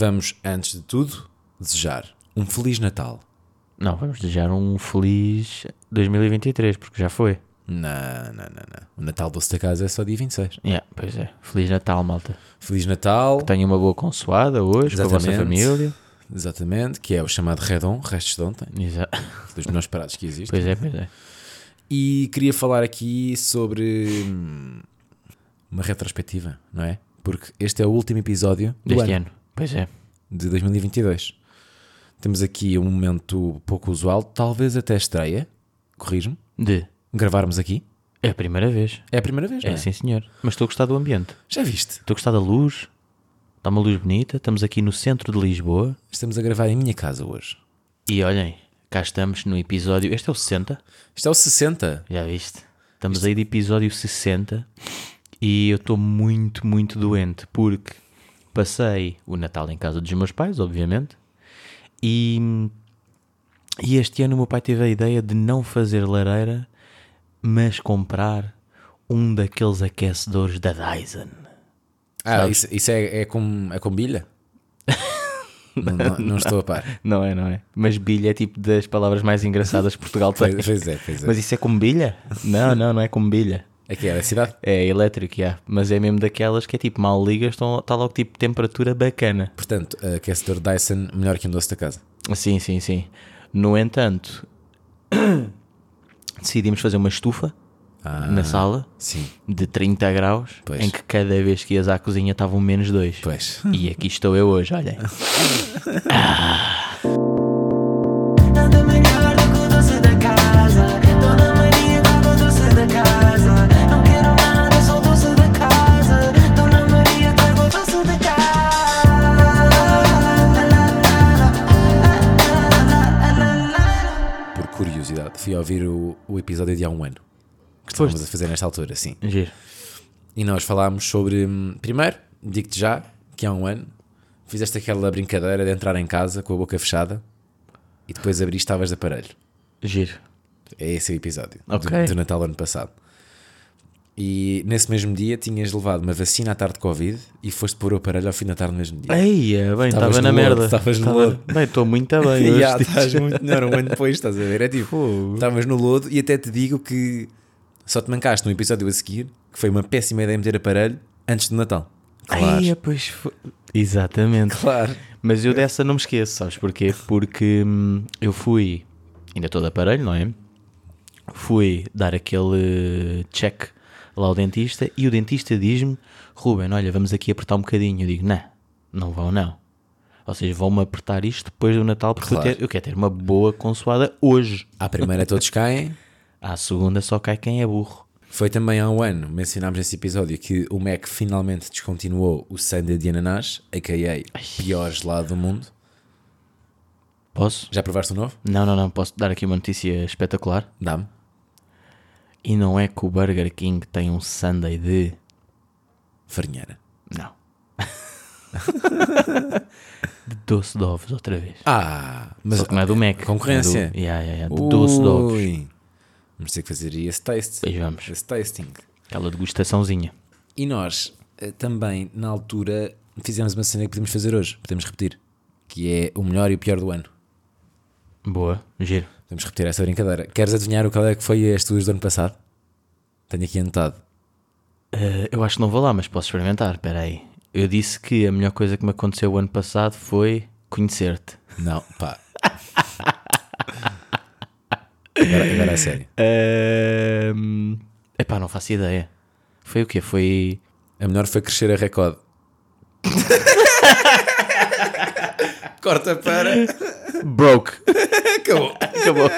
Vamos, antes de tudo, desejar um Feliz Natal. Não, vamos desejar um feliz 2023, porque já foi. Não, não, não, não. O Natal doce da casa é só dia 26. Yeah, pois é. Feliz Natal, malta. Feliz Natal. Tenha uma boa consoada hoje com a vossa Exatamente. família. Exatamente, que é o chamado Redon, restos de ontem, Exa- dos melhores parados que existem. Pois é, pois é. E queria falar aqui sobre hum, uma retrospectiva, não é? Porque este é o último episódio Deste ano, ano. Pois é. de 2022. Temos aqui um momento pouco usual, talvez até estreia, corrijo-me, De. gravarmos aqui. É a primeira vez. É a primeira vez, não É é? sim, senhor. Mas estou a gostar do ambiente. Já viste? Estou a gostar da luz. Está uma luz bonita. Estamos aqui no centro de Lisboa. Estamos a gravar em minha casa hoje. E olhem, cá estamos no episódio. Este é o 60. Isto é o 60. Já viste? Estamos aí de episódio 60 e eu estou muito, muito doente porque passei o Natal em casa dos meus pais, obviamente, e, e este ano o meu pai teve a ideia de não fazer lareira, mas comprar um daqueles aquecedores da Dyson. Ah, isso, isso é, é, com, é com bilha? não, não- não estou a par. Não é, não é? Mas bilha é tipo das palavras mais engraçadas que Portugal tem. Pois, pois é, pois é. Mas isso é com bilha? Não, não, não é com bilha. Aqui é da cidade? É elétrico, já. Mas é mesmo daquelas que é tipo, mal ligas, está logo tipo temperatura bacana. Portanto, aquecedor Dyson melhor que um doce da casa. Sim, sim, sim. No entanto, decidimos fazer uma estufa Ah, na sala Sim, de 30 graus, Pois. em que cada vez que ias à cozinha estavam menos dois. pois. E aqui estou eu hoje, olhem. Nada ouvir o, o episódio de há um ano. Que estávamos a fazer nesta altura, sim. Giro. E nós falámos sobre. hum, Primeiro, digo-te já que há um ano fizeste aquela brincadeira de entrar em casa com a boca fechada e depois abriste estavas de aparelho. Giro. É esse o episódio do- Ok. do, Natal ano passado. E nesse mesmo dia tinhas levado uma vacina à tarde de Covid e foste pôr o aparelho ao fim da tarde no mesmo dia. Eia, bem, Estavas estava na no lodo, merda. estavas no lodo. Bem, estou muito bem. digo. estás muito melhor um ano depois, estás a ver? É tipo, estavas no lodo e até te digo que só te mancaste no episódio a seguir que foi uma péssima ideia meter aparelho antes do Natal. Claro. Eia, pois foi. Exatamente. Claro. Mas eu dessa não me esqueço, sabes porquê? Porque hum, eu fui, ainda todo aparelho, não é? Fui dar aquele check lá ao dentista e o dentista diz-me: Ruben, olha, vamos aqui apertar um bocadinho. Eu digo: não, não vão, não. Ou seja, vão-me apertar isto depois do Natal porque eu, Claro. ter- eu quero ter uma boa consoada hoje. À primeira todos caem. À segunda só cai quem é burro. Foi também há um ano, mencionámos nesse episódio, que o Mac finalmente descontinuou o sundae de ananás, a.k.a. pior gelado do mundo. Posso? Já provaste o novo? Não, não, não. Posso dar aqui uma notícia espetacular? Dá-me. E não é que o Burger King tem um sundae de. Farinheira. Não. de doce de ovos, outra vez. Ah, mas Só que não é do Mac. Concorrência. É do, yeah, yeah, yeah, de doce de ovos. Vamos ter que fazer esse taste. Pois vamos. Esse tasting. Aquela degustaçãozinha. E nós eh, também, na altura, fizemos uma cena que podemos fazer hoje. Podemos repetir. Que é o melhor e o pior do ano. Boa, giro. Podemos repetir essa brincadeira. Queres adivinhar o qual é que foi as tuas do ano passado? Tenho aqui anotado. Eh, eu acho que não vou lá, mas posso experimentar. Espera aí. Eu disse que a melhor coisa que me aconteceu o ano passado foi conhecer-te. Não, pá. agora, agora é sério. Ehm, Epá, não faço ideia. Foi o quê? Foi. A melhor foi crescer a recorde. Corta para. Broke. Acabou. Acabou.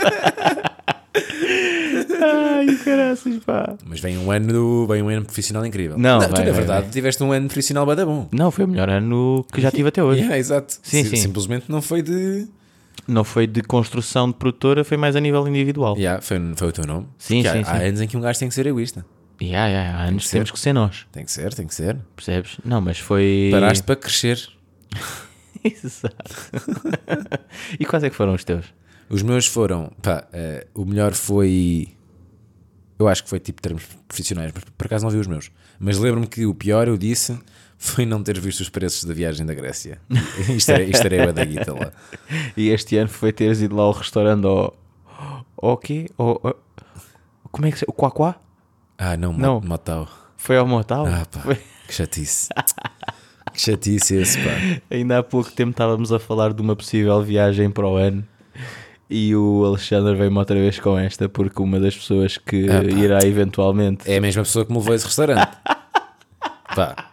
Ai, caraças, pá. Mas vem um ano, vem um ano profissional incrível. Não, tu, vai, na vai, verdade, vai. tiveste um ano profissional bada bom. Não, foi o melhor ano que já tive até hoje. Yeah, exato. Sim, Si- sim. Simplesmente não foi de. Não foi de construção de produtora, foi mais a nível individual. Yeah, foi, foi o teu nome. Sim, Porque sim, há, há sim. anos em que um gajo tem que ser egoísta. Yeah, yeah, há anos que ser. temos que ser nós, Tem que ser, tem que ser. percebes? Não, mas foi. Paraste para crescer. Exato. e quais é que foram os teus? Os meus foram, pá, eh, o melhor foi. Eu acho que foi tipo termos profissionais, mas por acaso não vi os meus. Mas lembro-me que o pior, eu disse, foi não ter visto os preços da viagem da Grécia. Isto era, isto era eu da guita lá. E este ano foi teres ido lá ao restaurante ao. ao quê? Ao, como é que se O Quaquá? Ah, não, Não. Mo- Motau. Foi ao motel? Ah, pá, Foi- que chatice. Que chatice esse, pá. Ainda há pouco tempo estávamos a falar de uma possível viagem para o ano e o Alexandre veio-me outra vez com esta porque uma das pessoas que Ah, irá eventualmente. É a mesma pessoa que me levou a esse restaurante. pá,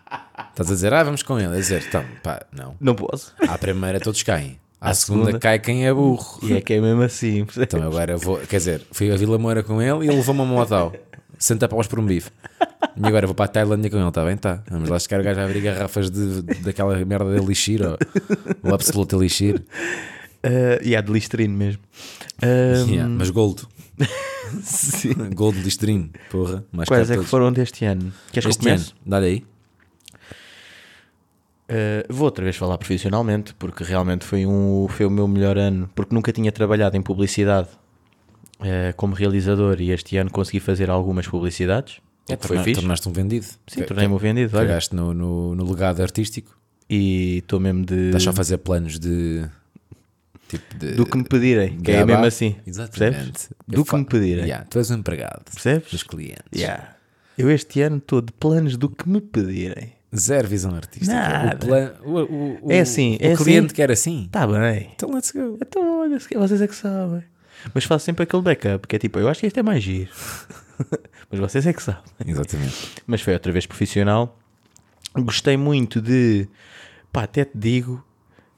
estás a dizer, ah, vamos com ele. A dizer, então, pá, não. Não posso. À primeira todos caem. À, À segunda, segunda. cai quem é burro. E é que é mesmo assim. percebes? Então agora vou, quer dizer, fui a Vila Moura com ele e ele levou-me a um 60 paus por um bife. E agora vou para a Tailândia com ele, está bem? Tá. Vamos lá chegar o gajo a abrir garrafas de, daquela merda de elixir, ou, o absolute elixir. Ah, e há de Listerine mesmo. Ah, Yeah, mas gold. Gold Listerine, porra. Mais Quais é que foram deste ano? Queres que eu Este ano, comece? dá-lhe aí. Uh, vou outra vez falar profissionalmente, porque realmente foi, um, foi o meu melhor ano, porque nunca tinha trabalhado em publicidade uh, como realizador e este ano consegui fazer algumas publicidades. o que foi torna- fixe. Tornaste um vendido. Sim, tornei-me o vendido. Cagaste no, no, no legado artístico. E estou mesmo de. Estás só a fazer planos de. Tipo de. Do que me pedirem, que é mesmo assim. Exatamente. Percebes? Eu Do que fa- me pedirem. Yeah, tu és um empregado Percebes? dos clientes. Yeah. Eu este ano estou de planos do que me pedirem. Zero visão artística. Nada. O, plan, o, o, o- É assim, o é cliente assim. quer assim. Está bem. Então let's go. Então, olha, vocês é que sabem. Mas faço sempre aquele backup, que é tipo, eu acho que este é mais giro. Mas vocês é que sabem. Exatamente. Mas foi outra vez profissional. Gostei muito de. Pá, até te digo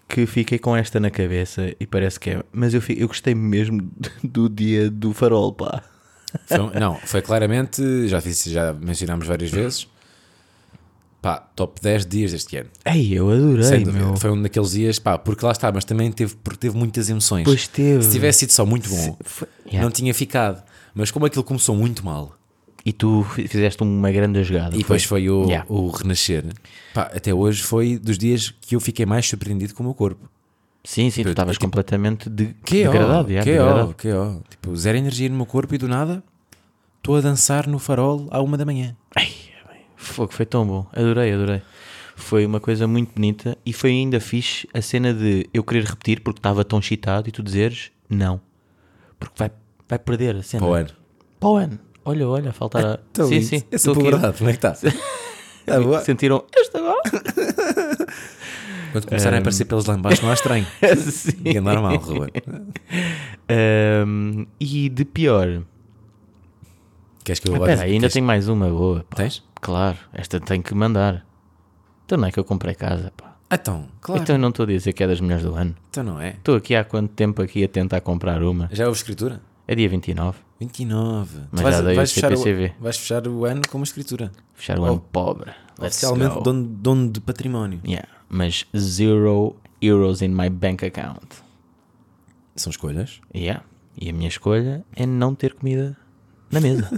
que fiquei com esta na cabeça e parece que é. Mas eu, eu gostei mesmo do dia do farol, pá. Foi não, foi claramente, já, fiz, já mencionámos várias vezes, pá, top 10 dias deste ano. Ei, eu adorei, Sem dúvida. meu. Foi um daqueles dias, pá, porque lá está, mas também teve, porque teve muitas emoções. Pois teve. Se tivesse sido só muito bom, Foi- Yeah. não tinha ficado. Mas como aquilo começou muito mal E tu fi- fizeste uma grande jogada. e depois foi o, Yeah. o renascer, pá, até hoje foi dos dias que eu fiquei mais surpreendido com o meu corpo. Sim, sim, tu Eu- estavas tipo, completamente de... Que degradado. que ó, degradado. que ó. Tipo, zero energia no meu corpo e do nada estou a dançar no farol à uma da manhã. Ai, fogo, foi tão bom. Adorei, adorei. Foi uma coisa muito bonita e foi ainda fixe a cena de eu querer repetir porque estava tão excitado e tu dizeres não. Porque vai, vai perder a cena. O ano. Olha, olha, a faltar a... Tão sim, lindo. sim. Essa puberdade, como é que está? Tá boa. Sentiram este agora? Quando começarem a aparecer pelos lá em baixo não há estranho. sim. É normal, Ruben. Ahm, e de pior. Queres que eu Ah, aí, ainda queres- tenho mais uma boa. pá. Tens? Claro, esta tem que mandar. Então não é que eu comprei casa, pá. Então, claro. Então eu não estou a dizer que é das melhores do ano. Então não é. Estou aqui há quanto tempo aqui a tentar comprar uma? Já houve escritura? É dia 29. 29. Mas Tu vais, já dei o vais, fechar CPCV. o, vais fechar o ano com uma escritura. Fechar o Oh, ano pobre. Let's Oficialmente go. dono, dono de património. Yeah. Mas zero euros in my bank account. São escolhas. Yeah. E a minha escolha é não ter comida na mesa.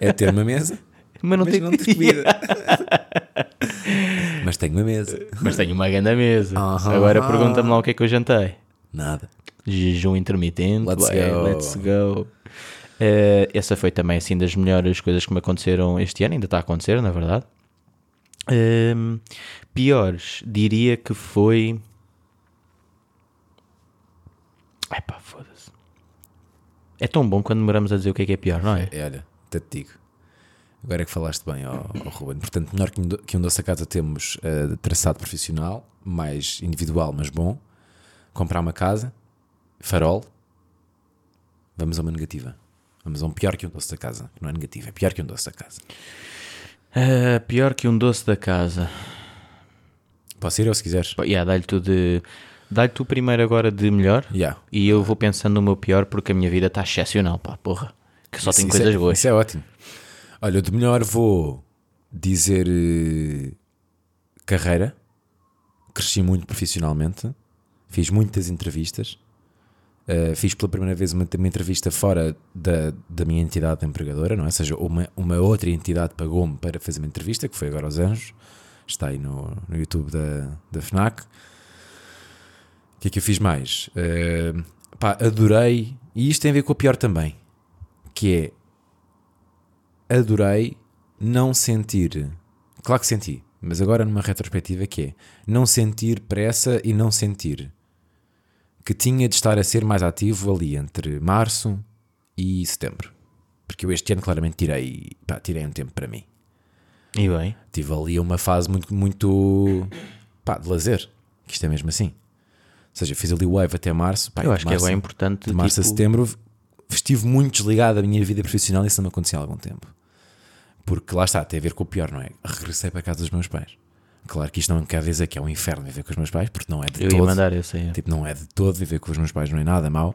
É ter uma mesa, Mas não mas não ter comida. mas tenho uma mesa. Mas tenho uma grande mesa. Aham. Agora pergunta-me lá o que é que eu jantei. Nada. Jejum intermitente. Let's ué, go. Let's go. Eh, essa foi também assim das melhores coisas que me aconteceram este ano, ainda está a acontecer, na verdade. Ehm, piores, diria que foi. Epá, foda-se. É tão bom quando demoramos a dizer o que é que é pior, não é? É, olha, até te digo. Agora é que falaste bem, ó, ó Ruben. Portanto, melhor que um, do- que um doce a casa temos eh, traçado profissional, mais individual, mas bom. Comprar uma casa, farol. Vamos a uma negativa. Vamos a um pior que um doce da casa. Não é negativo, é pior que um doce da casa. Ah, pior que um doce da casa. Posso ir ou se quiseres? Pá, Yeah, dá-lhe tu de. Dá-lhe tu primeiro agora de melhor. Yeah. E eu vou pensando no meu pior porque a minha vida está excepcional, pá, porra. Que só tem Isso- coisas é, boas. Isso é ótimo. Olha, eu de melhor vou dizer eh, carreira. Cresci muito profissionalmente. Fiz muitas entrevistas. Uh, fiz pela primeira vez uma, uma entrevista fora da, da minha entidade empregadora, não é? Ou seja, uma, uma outra entidade pagou-me para fazer uma entrevista, que foi agora aos Anjos. Está aí no, no YouTube da, da FNAC. O que é que eu fiz mais? Uh, pá, adorei, e isto tem a ver com o pior também, que é adorei não sentir. Claro que senti, mas agora numa retrospectiva que é não sentir pressa e não sentir que tinha de estar a ser mais ativo ali entre março e setembro. Porque eu este ano claramente tirei, pá, tirei um tempo para mim. E bem, Tive ali uma fase muito, muito pá, de lazer, que isto é mesmo assim. Ou seja, fiz ali o wave até março. Pá, eu acho que é março- bem importante. De março a tipo, setembro estive muito desligado da minha vida profissional e isso não me acontecia há algum tempo. Porque lá está, tem a ver com o pior, não é? Regressei para a casa dos meus pais. Claro que isto não quer dizer que é um inferno viver com os meus pais, porque não é de Eu ia todo. mandar esse aí. Tipo, não é de todo viver com os meus pais, não é nada mau.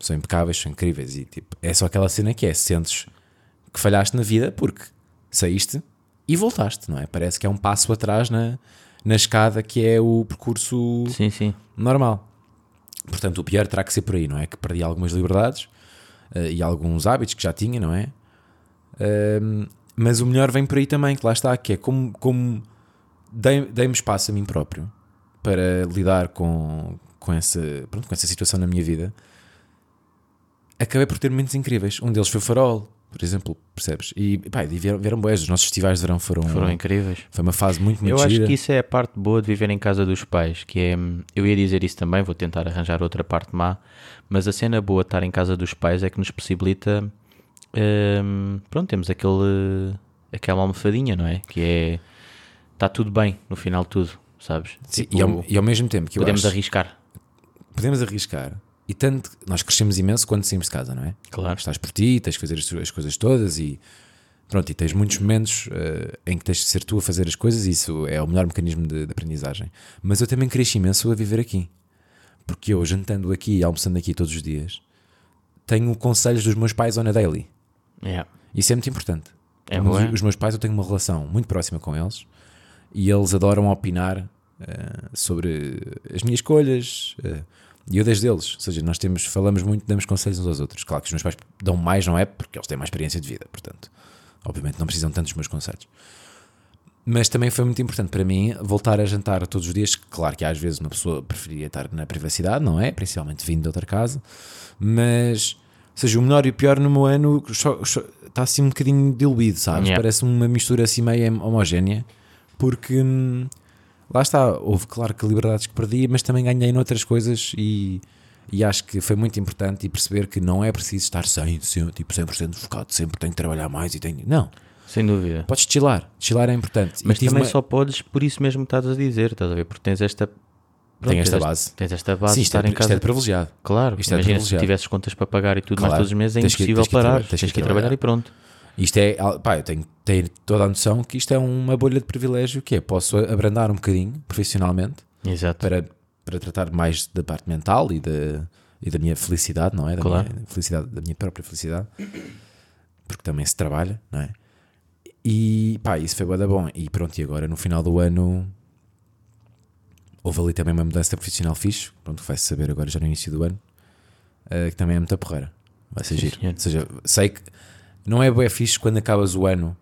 São impecáveis, são incríveis. E tipo, é só aquela cena que é: sentes que falhaste na vida porque saíste e voltaste, não é? Parece que é um passo atrás na, na escada que é o percurso Sim, sim. normal. Portanto, o pior terá que ser por aí, não é? Que perdi algumas liberdades eh, e alguns hábitos que já tinha, não é? Ahm, mas o melhor vem por aí também, que lá está, que é como, como dei- dei-me espaço a mim próprio para lidar com, com, essa, pronto, com essa situação na minha vida. Acabei por ter momentos incríveis. Um deles foi o Farol, por exemplo, percebes? E, pá, e vieram, vieram boas. Os nossos festivais de verão foram, Foram incríveis. foi uma fase muito, muito Eu acho gira. que isso é a parte boa de viver em casa dos pais, que é, eu ia dizer isso também, vou tentar arranjar outra parte má, mas a cena boa de estar em casa dos pais é que nos possibilita, hum, pronto, temos aquele, aquela almofadinha, não é? Que é, está tudo bem no final de tudo, sabes? Sim, Tipo, e, ao, e ao mesmo tempo que podemos acho- arriscar, podemos arriscar. E tanto nós crescemos imenso quando saímos de casa, não é? claro. Estás por ti, tens que fazer as, as coisas todas e pronto, e tens muitos momentos eh, em que tens de ser tu a fazer as coisas e isso é o melhor mecanismo de, de aprendizagem. Mas eu também cresci imenso a viver aqui. Porque eu, jantando aqui e almoçando aqui todos os dias, tenho conselhos dos meus pais on a daily. Yeah. Isso é muito importante. É é? os meus pais, eu tenho uma relação muito próxima com eles e eles adoram opinar eh, sobre as minhas escolhas eh, e eu desde eles. Ou seja, nós temos, falamos muito, damos conselhos uns aos outros. Claro que os meus pais dão mais, não é? Porque eles têm mais experiência de vida, portanto, obviamente não precisam tanto dos meus conselhos. Mas também foi muito importante para mim voltar a jantar todos os dias. Claro que às vezes uma pessoa preferia estar na privacidade, não é? Principalmente vindo de outra casa. Mas, ou seja, o melhor e o pior no meu ano está assim um bocadinho diluído, sabes? Yeah. Parece uma mistura assim meio homogénea. Porque hum, lá está, houve claro que liberdades que perdi, mas também ganhei noutras coisas e, e acho que foi muito importante e perceber que não é preciso estar 100%, 100, tipo 100% focado, sempre tenho que trabalhar mais e tenho. Não, Sem dúvida. podes chilar, chilar é importante. Mas também uma- só podes por isso mesmo que estás a dizer, estás a ver? Porque tens esta... pronto, esta tens base. Tens esta base Sim, de isto é, estar em isto casa. é de privilegiado. Claro, Isto é imagina se privilegiado. tivesses contas para pagar e tudo mais Claro, todos os meses, é tens que- impossível tens que ir parar. trabalhar, Tens, que ir trabalhar trabalhar. e pronto. Isto é, pá, eu tenho, tenho toda a noção que isto é uma bolha de privilégio que é, posso abrandar um bocadinho profissionalmente Exato. para, para tratar mais da parte mental e da, e da minha felicidade, não é? Da Claro. minha felicidade, da minha própria felicidade, porque também se trabalha, não é? E pá, isso foi bué da bom. E pronto, e agora no final do ano houve ali também uma mudança profissional fixe, pronto, vai-se saber agora já no início do ano, eh, que também é muita porreira. Vai ser Sim, giro. senhor. Ou seja, sei que não é bué fixe quando acabas o ano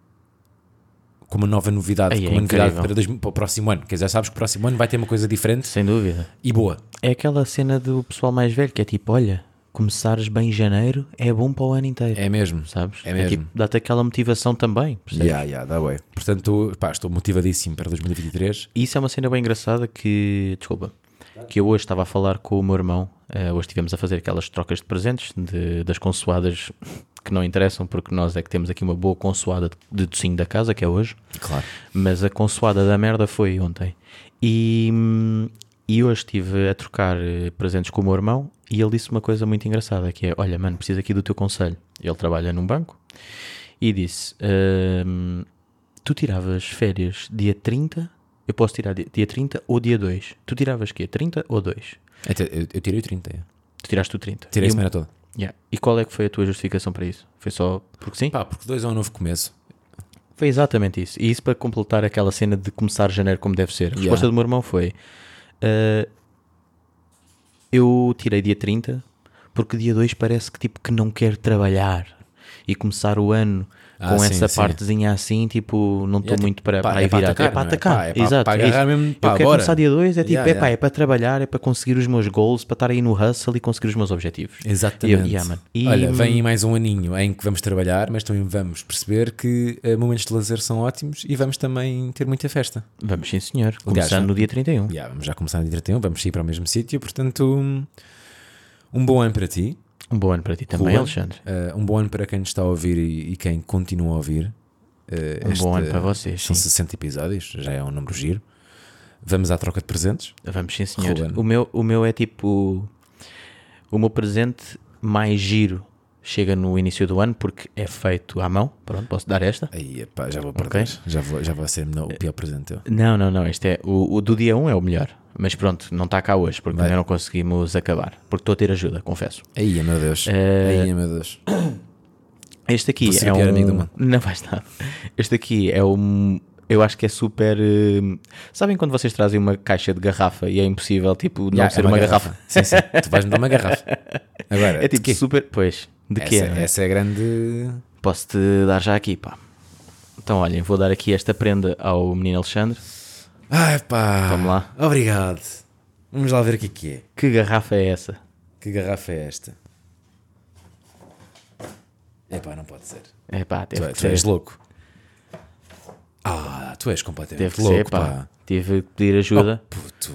com uma nova novidade, Ai, com é uma novidade incrível. para, dois- para o próximo ano. Quer dizer, sabes que o próximo ano vai ter uma coisa diferente Sem dúvida. e boa. É aquela cena do pessoal mais velho que é tipo: olha, começares bem em janeiro é bom para o ano inteiro. É mesmo. Sabes? É mesmo. tipo, dá-te aquela motivação também. percebes? Yeah, yeah, dá bué. Portanto, pá, estou motivadíssimo para 2023. E isso é uma cena bem engraçada que, desculpa, que eu hoje estava a falar com o meu irmão. eh, hoje estivemos a fazer aquelas trocas de presentes de- das consoadas que não interessam, porque nós é que temos aqui uma boa consoada de, docinho da casa, que é hoje. Claro. Mas a consoada da merda foi ontem. E, e hoje estive a trocar eh, presentes com o meu irmão e ele disse uma coisa muito engraçada, que é, olha mano, preciso aqui do teu conselho. Ele trabalha num banco e disse, tu tiravas férias dia 30, eu posso tirar dia, dia 30 ou dia 2. Tu tiravas quê? 30 ou 2? Até- Eu, eu tirei o 30. é. Tu tiraste o 30. Tirei a semana toda. Yeah. e qual é que foi a tua justificação para isso? Foi só porque sim? Pá, porque dois é um novo começo. Foi exatamente isso. E isso para completar aquela cena de começar janeiro como deve ser. A resposta Yeah. do meu irmão foi: "Ah, Eu tirei dia 30 porque dia 2 parece que tipo que não quero trabalhar. E começar o ano Ah, com sim, essa sim. partezinha assim, tipo, não estou tipo, muito para, pá, para é virar. atacar, é para é? atacar, Pá, é exato. para é agarrar mesmo, pá, eu quero bora. começar dia 2, é tipo, Yeah, é, pá, yeah. é para trabalhar, é para conseguir os meus goals, para estar aí no hustle e conseguir os meus objetivos. Exatamente. Eu- yeah. E- Olha, vem mais um aninho em que vamos trabalhar, mas também vamos perceber que eh, momentos de lazer são ótimos e vamos também ter muita festa. Vamos sim, senhor. Começando no dia 31. Yeah, vamos já começar no dia 31, vamos ir para o mesmo sítio, portanto, um, um bom ano para ti. Um bom ano para ti também, Ruben. Alexandre. Eh, um bom ano para quem nos está a ouvir e, e quem continua a ouvir. Eh, Um bom ano para vocês, São sim. 60 episódios, já é um número giro. Vamos à troca de presentes. Vamos sim, senhor. Ruben. O meu, o meu é tipo. O meu presente mais giro chega no início do ano porque é feito à mão. Pronto, posso dar esta? Aí, epá, já vou perder. Já, vou, já vai ser o pior presente. teu. Não, não, não. Este é o, o do dia 1 é o melhor. Mas pronto, não está cá hoje porque Vai. ainda não conseguimos acabar. Porque estou a ter ajuda, confesso. Aí, meu Deus. Eh, Aí, meu Deus. Este aqui é um... amigo do mundo. Não vais nada. Este aqui é um... Eu acho que é super... eh, Sabem quando vocês trazem uma caixa de garrafa e é impossível, tipo, não Já, ser é uma, garrafa? Sim, sim. Tu vais-me dar uma garrafa. Agora, É tipo super... Pois, de essa, quê? é? essa é a grande. Posso-te dar já aqui, pá. Então, olhem, vou dar aqui esta prenda ao menino Alexandre. Ai pá. Vamos lá. Obrigado. Vamos lá ver o que é que é. Que garrafa é essa? Que garrafa é esta? Epá, não pode ser. É pá, Tu, teve é- que tu és ser. louco. Ah, tu és completamente Teve que louco, ser, pá. pá. Tive que pedir ajuda. Oh, puto.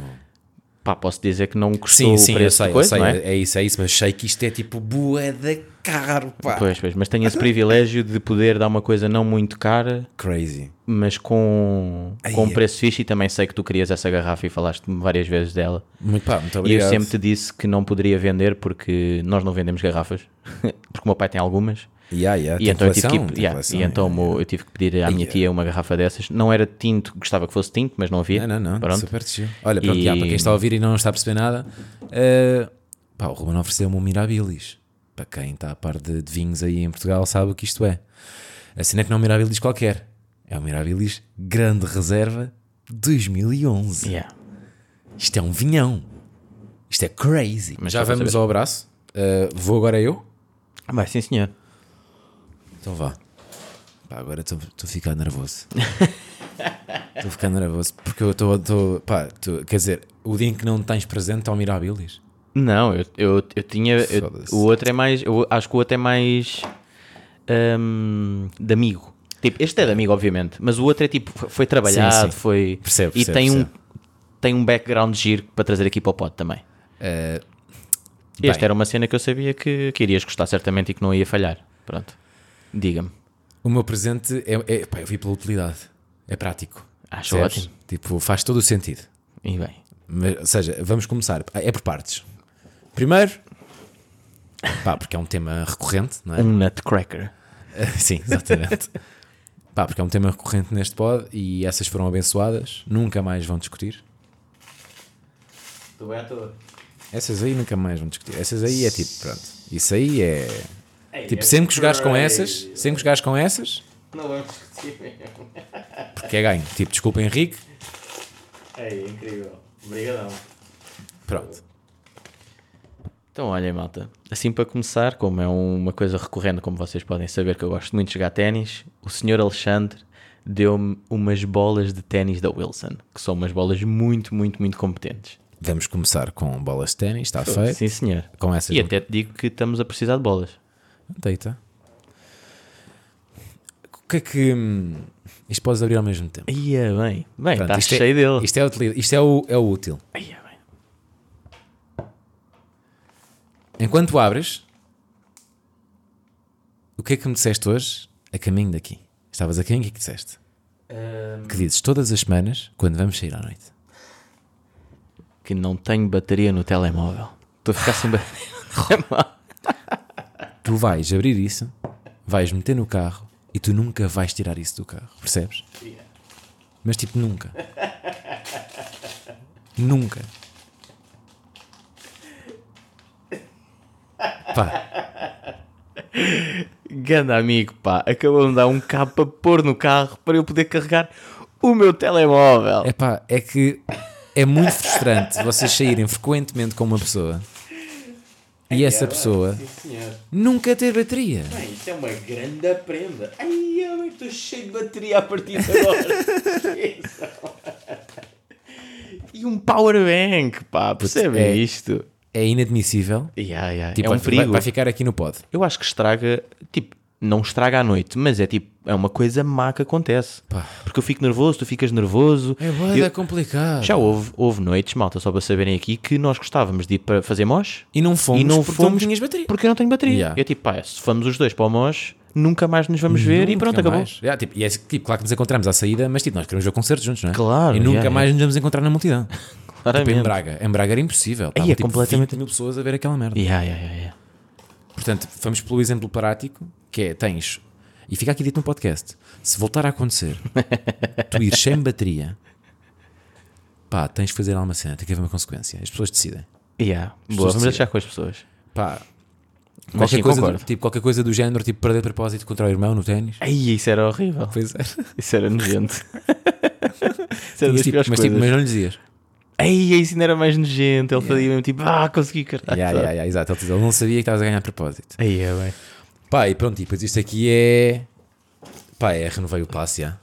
Pá, posso dizer que não Sim, custou sim, o eu preço sei, eu coisa, sei. não É? é? isso, é isso, mas sei que isto é tipo bué de caro, pá. Pois, pois, mas tenho esse privilégio de poder dar uma coisa não muito cara, Crazy. mas com, com um é. preço fixe e também sei que tu querias essa garrafa e falaste-me várias vezes dela. Muito, pá, muito E eu obrigado. sempre te disse que não poderia vender porque nós não vendemos garrafas, porque o meu pai tem algumas. Yeah, yeah, E então, eu tive, que, ir- yeah, e então eu tive que pedir à minha tia uma garrafa dessas. Não era tinto, gostava que fosse tinto, mas não havia. Não, não, não. Pronto. Super chill. Olha, pronto, E- já, para quem está a ouvir e não está a perceber nada, eh, pá, o Ruben ofereceu-me um Mirabilis. Para quem está a par de, de vinhos aí em Portugal sabe o que isto é. A cena é que não é um Mirabilis qualquer. É um Mirabilis Grande Reserva 2011. Yeah. Isto é um vinhão. Isto é crazy. Mas já vamos saber. ao abraço. Eh, vou agora eu? Vai, sim senhor. Então vá. Pá, agora estou a ficar nervoso. Estou a ficar nervoso porque eu estou. quer dizer, o dia em que não tens presente ao Mirabilis. Não, eu, eu, eu tinha. eu- o outro é mais. Eu acho que o outro é mais. hum, de amigo. Tipo, este é de amigo, obviamente, mas o outro é tipo. foi- trabalhado, sim. foi. Percebo, e percebo, tem, um, percebo. tem um background giro para trazer aqui para o pod também. Este bem, era uma cena que eu sabia que, que irias gostar certamente e que não ia falhar. Pronto. Diga-me. O meu presente é. é pá, eu vi pela utilidade. É prático. Acho Percebes? ótimo. Tipo, faz todo o sentido. E bem. Mas, ou seja, vamos começar. É por partes. Primeiro. Pá, porque é um tema recorrente, não é? Um nutcracker. Sim, exatamente. Pá, porque é um tema recorrente neste pod e essas foram abençoadas, nunca mais vão discutir. Tu é à toa. Essas aí nunca mais vão discutir. Essas aí é tipo, pronto. Isso aí é. Tipo, sempre que jogares com essas, sempre que jogares com essas, Não vamos discutir mesmo. porque é ganho. Tipo, desculpa Henrique, É incrível. Obrigadão. pronto. Então, olha, malta. Assim para começar, como é uma coisa recorrente, como vocês podem saber, que eu gosto muito de jogar ténis, o senhor Alexandre deu-me umas bolas de ténis da Wilson, que são umas bolas muito, muito, muito competentes. Vamos começar com bolas de ténis, está feito. Sim, senhor. Com essas. E até te digo que estamos a precisar de bolas. Deita. O que é que. hum, Isto podes abrir ao mesmo tempo. Ia bem. Bem, Pronto, está isto é- cheio dele. Isto é, isto é, o, é o útil. Ia bem. Enquanto abres, o que é que me disseste hoje a caminho daqui? Estavas a caminho, o que é que disseste? Que dizes todas as semanas, quando vamos sair à noite. Que não tenho bateria no telemóvel. Estou a ficar sem bateria. Tu vais abrir isso, vais meter no carro e tu nunca vais tirar isso do carro, percebes? Mas tipo, nunca. nunca. Pá, Ganda amigo, pá. Acabou de dar um cabo para pôr no carro para eu poder carregar o meu telemóvel. é pá, é que é muito frustrante vocês saírem frequentemente com uma pessoa E essa pessoa nunca teve bateria. Bem, isto é uma grande prenda. Ai, eu estou cheio de bateria a partir de agora. e um power bank, pá, percebem é- isto? É inadmissível. Yeah, yeah. Tipo, é um vai, perigo. vai ficar aqui no pod. Eu acho que estraga, tipo, não estraga à noite, mas é tipo, é uma coisa má que acontece. Pá. Porque eu fico nervoso, tu ficas nervoso. É Eu- bué complicado. Já houve, houve noites, malta, só para saberem aqui, que nós gostávamos de ir para fazer mosh E não fomos e não porque fomos não bateria. porque eu não tenho bateria. Yeah. Eu tipo, pá, se fomos os dois para o mosh, nunca mais nos vamos ver e Nunca pronto, acabou. Yeah, tipo, e é tipo, claro que nos encontramos à saída, mas tipo, nós queremos ver concertos juntos, não é? Claro, E nunca yeah, mais nos vamos encontrar na multidão. Tipo, em. Braga. Em Braga era impossível. Aí é tipo, completamente- 20 mil pessoas a ver aquela merda. Yeah, yeah, yeah, yeah. Portanto, vamos pelo exemplo prático, que é, tens, e fica aqui dito no podcast, se voltar a acontecer, tu ires sem bateria, pá, tens de fazer alguma cena, tem que haver uma consequência. As pessoas decidem. Yeah. Boa, pessoas vamos deixar com as pessoas. Pá, qualquer sim, coisa, do, tipo, qualquer coisa do género, tipo perder de propósito contra o irmão no ténis. Ai, isso era horrível. Pois é. Isso era nojento. isso era Mas, das tipo, mas, tipo, coisas. mas não lhe dizias. Ai, isso ainda era mais nojento. Ele fazia mesmo tipo, ah, consegui, caralho. Yeah, yeah, yeah, exato. Ele, não sabia que estavas a ganhar propósito. Aí é bem. Pá, e pronto, e depois isto aqui é. Pá, é renovei o passe, já.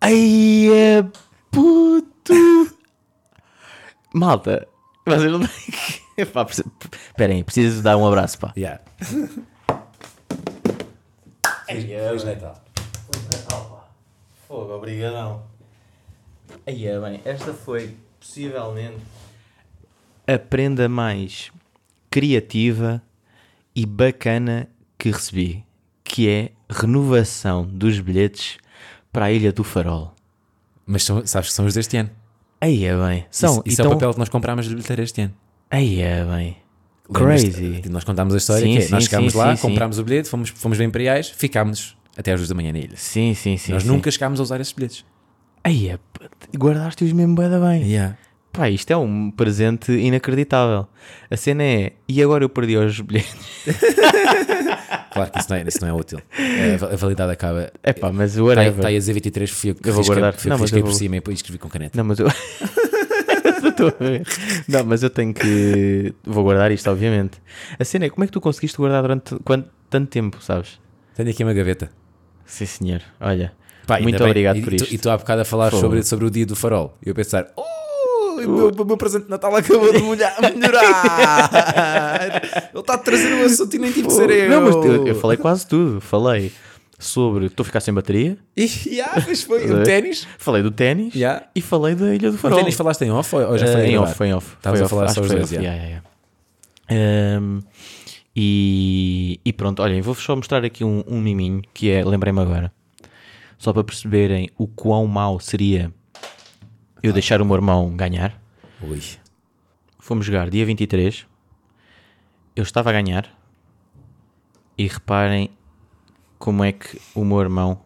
Ai, é puto. Malta, vocês não têm. Pá, preciso- Esperem, preciso dar um abraço, pá. Yeah. Feliz Natal. Fogo, obrigadão. Aí é bem, esta foi possivelmente a prenda mais criativa e bacana que recebi, que é renovação dos bilhetes para a Ilha do Farol. Mas são, sabes que são os deste ano. Aí é bem. São, isso isso é então, o papel que nós comprámos de bilheteira este ano. Aí é bem. Crazy. Tipo, Nós contámos a história Sim, que é, sim, nós chegámos sim, lá, comprámos o bilhete, fomos, fomos bem imperiais, ficámos até às duas da manhã na ilha. Sim, sim, sim. nós nunca chegámos a usar esses bilhetes. Aí é. Guardaste-os mesmo bem. Yeah. Pá, isto é um presente inacreditável. A cena é. E agora eu perdi os bilhetes. Claro que isso não é, isso não é útil. É, a validade acaba. É pá, mas Está whatever. aí, tá aí a Z23, fui eu que Eu vou guardar. fui Não, mas eu por vou- cima e depois escrevi com caneta. Não, mas eu. Não, mas eu tenho que. Vou guardar isto, obviamente. A cena é como é que tu conseguiste guardar durante quanto, tanto tempo, sabes? Tenho aqui uma gaveta. Sim, senhor. Olha. Pá, muito bem. obrigado e, por e isto. E tu há bocado a falar Fogo. sobre, sobre o dia do farol. E eu pensar, oh, o meu, o meu presente de Natal acabou de molhar, melhorar. Ele está a trazer o assunto e nem tive que ser eu. Não, mas eu, eu falei quase tudo. Falei sobre estou a ficar sem bateria. E yeah, mas foi o ténis. Falei do ténis. Yeah. E falei da Ilha do O Farol. ténis falaste em off ou já Eh, foi a em off, foi em off. Estavas a falar só os dois, yeah. yeah, yeah. Ehm, e, e pronto, olhem, vou só mostrar aqui um, um miminho que é, lembrei-me agora, só para perceberem o quão mau seria eu deixar o meu irmão ganhar. Ui. Fomos jogar dia 23, eu estava a ganhar e reparem como é que o meu irmão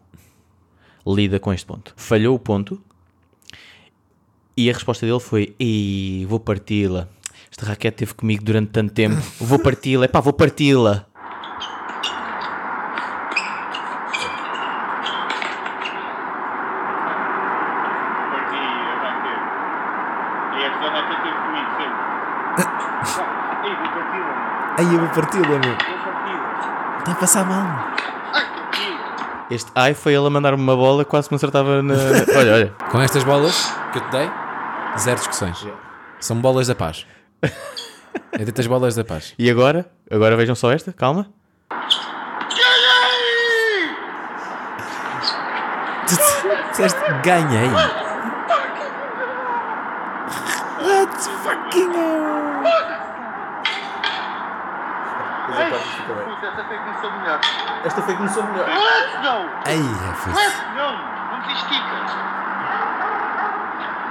lida com este ponto. Falhou o ponto e a resposta dele foi: Ei, vou parti-la. Esta raquete teve comigo durante tanto tempo. Vou parti-la. Epá, vou parti-la. Partia, vai ter. E esta reta teve comigo sempre. Ei, vou parti-la, parti-la, meu. Está a passar mal. Este ai foi ele a mandar-me uma bola, quase me acertava na. Olha, olha. Com estas bolas que eu te dei, zero discussões. São bolas da paz. É dentro das bolas da paz. E agora? Agora vejam só esta, calma. Tu disseste ganhei. Let's fucking go. Esta foi que começou melhor. Esta foi que começou melhor. Let's go! Ai, é foi. Let's go! Não te esticas.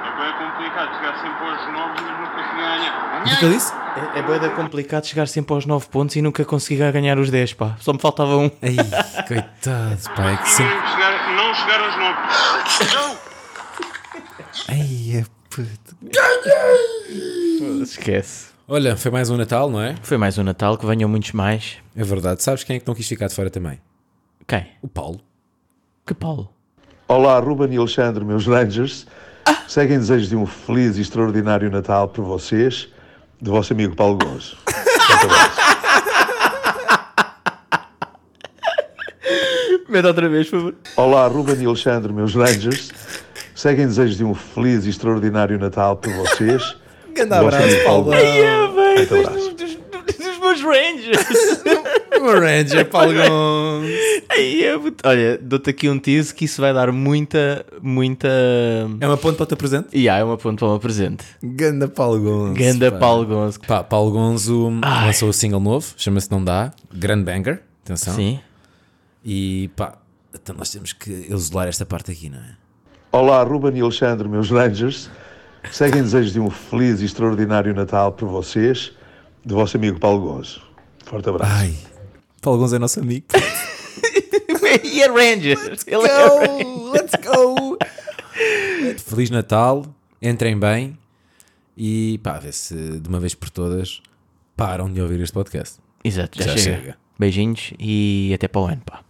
É bem complicado chegar sempre aos novos, mas não consegui ganhar. O que é que eu disse? É, é bué complicado chegar sempre aos 9 pontos e nunca conseguir ganhar os 10, pá. Só me faltava um. Ai, coitado, pá. É que sempre. Não chegar, não chegar aos novos. Let's go! Ai, é puto. Esquece. Olha, foi mais um Natal, não é? Foi mais um Natal, que venham muitos mais. É verdade. Sabes quem é que não quis ficar de fora também? Quem? O Paulo. Que Paulo? Olá, Ruben e Alexandre, meus Rangers. Seguem desejos de um feliz e extraordinário Natal para vocês, do vosso amigo Paulo Gonço. Mete outra vez, por favor. Olá, Ruben e Alexandre, meus Rangers. Seguem desejos de um feliz e extraordinário Natal para vocês. Grande abraço, Paulo. Muito abraço. Dos, dos meus Rangers. O Ranger, Paulo Gomes. Ai, é Olha, dou-te aqui um tease que isso vai dar muita, muita. É uma ponte para o teu presente? E yeah, é uma ponta para uma presente. Ganda Paulo Gonzo. Ganda pá. Paulo Gonzo. Pá, Paulo Gonzo lançou o single novo, chama-se Não Dá, Grande Banger, atenção. Sim. E pá, então nós temos que isolar esta parte aqui, não é? Olá, Ruben e Alexandre, meus Rangers. Seguem desejos de um feliz e extraordinário Natal para vocês, de vosso amigo Paulo Gonzo. Forte abraço. Ai, Paulo Gonzo é nosso amigo. e é Rangers. Ele é Rangers. go, let's go. Feliz Natal, entrem bem e pá, vê se de uma vez por todas param de ouvir este podcast. Exato, já, Já chega. chega. Beijinhos e até para o ano, pá.